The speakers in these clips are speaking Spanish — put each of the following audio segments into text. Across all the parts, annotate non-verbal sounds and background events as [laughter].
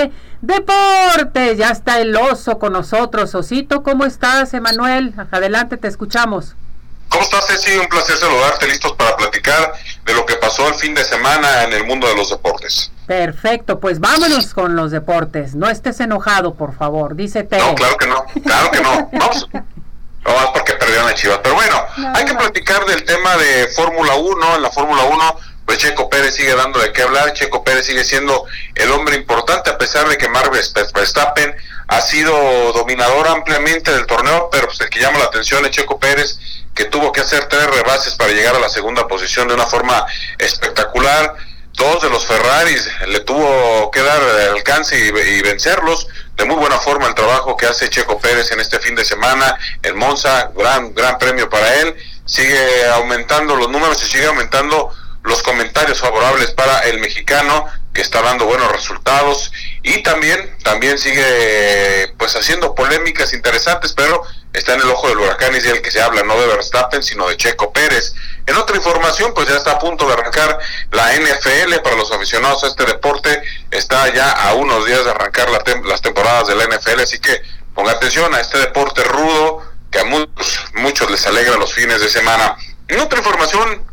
de deportes. Ya está el oso con nosotros. Osito, ¿cómo estás, Emanuel? Adelante, te escuchamos. ¿Cómo estás, Ceci? Un placer saludarte, listos para platicar de lo que pasó el fin de semana en el mundo de los deportes. Perfecto, pues vámonos con los deportes. No estés enojado, por favor, dice Teo. No, claro que no, claro que no. [laughs] Vamos. No más porque perdieron a Chivas. Pero bueno, hay que platicar del tema de Fórmula 1. En la Fórmula 1, pues Checo Pérez sigue dando de qué hablar. Checo Pérez sigue siendo el hombre importante, a pesar de que Marvel Verstappen ha sido dominador ampliamente del torneo, pero pues el que llama la atención es Checo Pérez, que tuvo que hacer tres rebases para llegar a la segunda posición de una forma espectacular. Dos de los Ferraris le tuvo que dar alcance y, vencerlos. De muy buena forma el trabajo que hace Checo Pérez en este fin de semana en Monza, gran, gran premio para él. Sigue aumentando los números y sigue aumentando los comentarios favorables para el mexicano que está dando buenos resultados y también también sigue pues haciendo polémicas interesantes pero está en el ojo del huracán y es el que se habla no de Verstappen sino de Checo Pérez. En otra información pues ya está a punto de arrancar la NFL para los aficionados a este deporte. Está ya a unos días de arrancar las temporadas de la NFL así que ponga atención a este deporte rudo que a muchos muchos les alegra los fines de semana. En otra información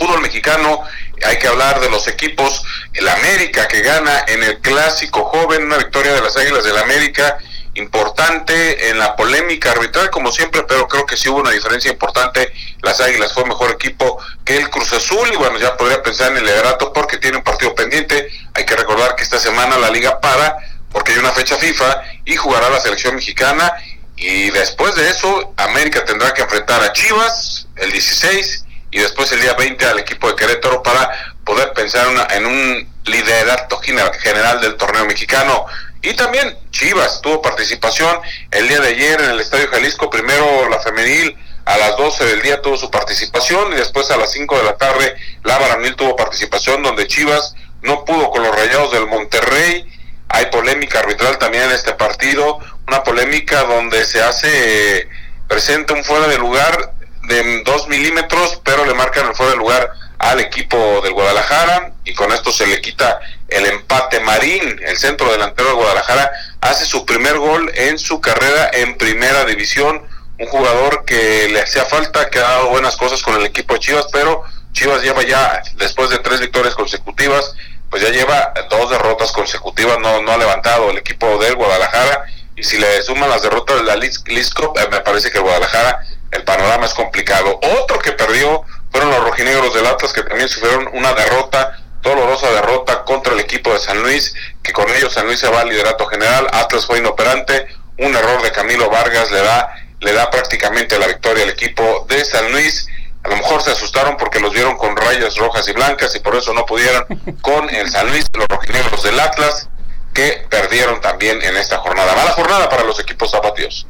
fútbol mexicano, hay que hablar de los equipos, el América que gana en el clásico joven, una victoria de las Águilas del América importante en la polémica arbitral como siempre, pero creo que sí hubo una diferencia importante, las Águilas fue mejor equipo que el Cruz Azul y bueno, ya podría pensar en el liderato porque tiene un partido pendiente, hay que recordar que esta semana la liga para porque hay una fecha FIFA y jugará la selección mexicana. Y después de eso América tendrá que enfrentar a Chivas el 16 y después el día 20 al equipo de Querétaro para poder pensar en un liderato general del torneo mexicano. Y también Chivas tuvo participación el día de ayer en el Estadio Jalisco, primero la femenil a las 12 del día tuvo su participación y después a las 5 de la tarde la varonil tuvo participación donde Chivas no pudo con los rayados del Monterrey. Hay polémica arbitral también en este partido, una polémica donde se hace presente un fuera de lugar de 2 milímetros, le marcan el fuera de lugar al equipo del Guadalajara y con esto se le quita el empate. Marín, el centro delantero de Guadalajara, hace su primer gol en su carrera en primera división. Un jugador que le hacía falta, que ha dado buenas cosas con el equipo de Chivas, pero Chivas lleva ya, después de tres victorias consecutivas, pues ya lleva dos derrotas consecutivas, no, no ha levantado el equipo del Guadalajara. Y si le suman las derrotas de la Liz eh, me parece que Guadalajara el panorama es complicado. Otro que perdió fueron los rojinegros del Atlas, que también sufrieron una derrota, dolorosa derrota contra el equipo de San Luis, que con ellos San Luis se va al liderato general, Atlas fue inoperante, un error de Camilo Vargas le da, le da prácticamente la victoria al equipo de San Luis. A lo mejor se asustaron porque los vieron con rayas rojas y blancas y por eso no pudieron [laughs] con el San Luis, los rojinegros del Atlas, que perdieron también en esta jornada. Mala jornada para los equipos zapatíos.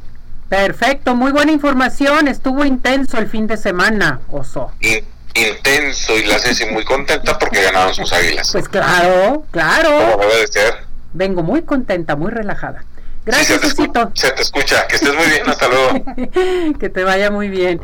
Perfecto, muy buena información. Estuvo intenso el fin de semana, Oso. intenso y la Ceci muy contenta porque ganaron sus águilas. Pues claro, claro. Como debe ser. Vengo muy contenta, muy relajada. Gracias, se, te se te escucha. Que estés muy bien. Hasta luego. [laughs] que te vaya muy bien.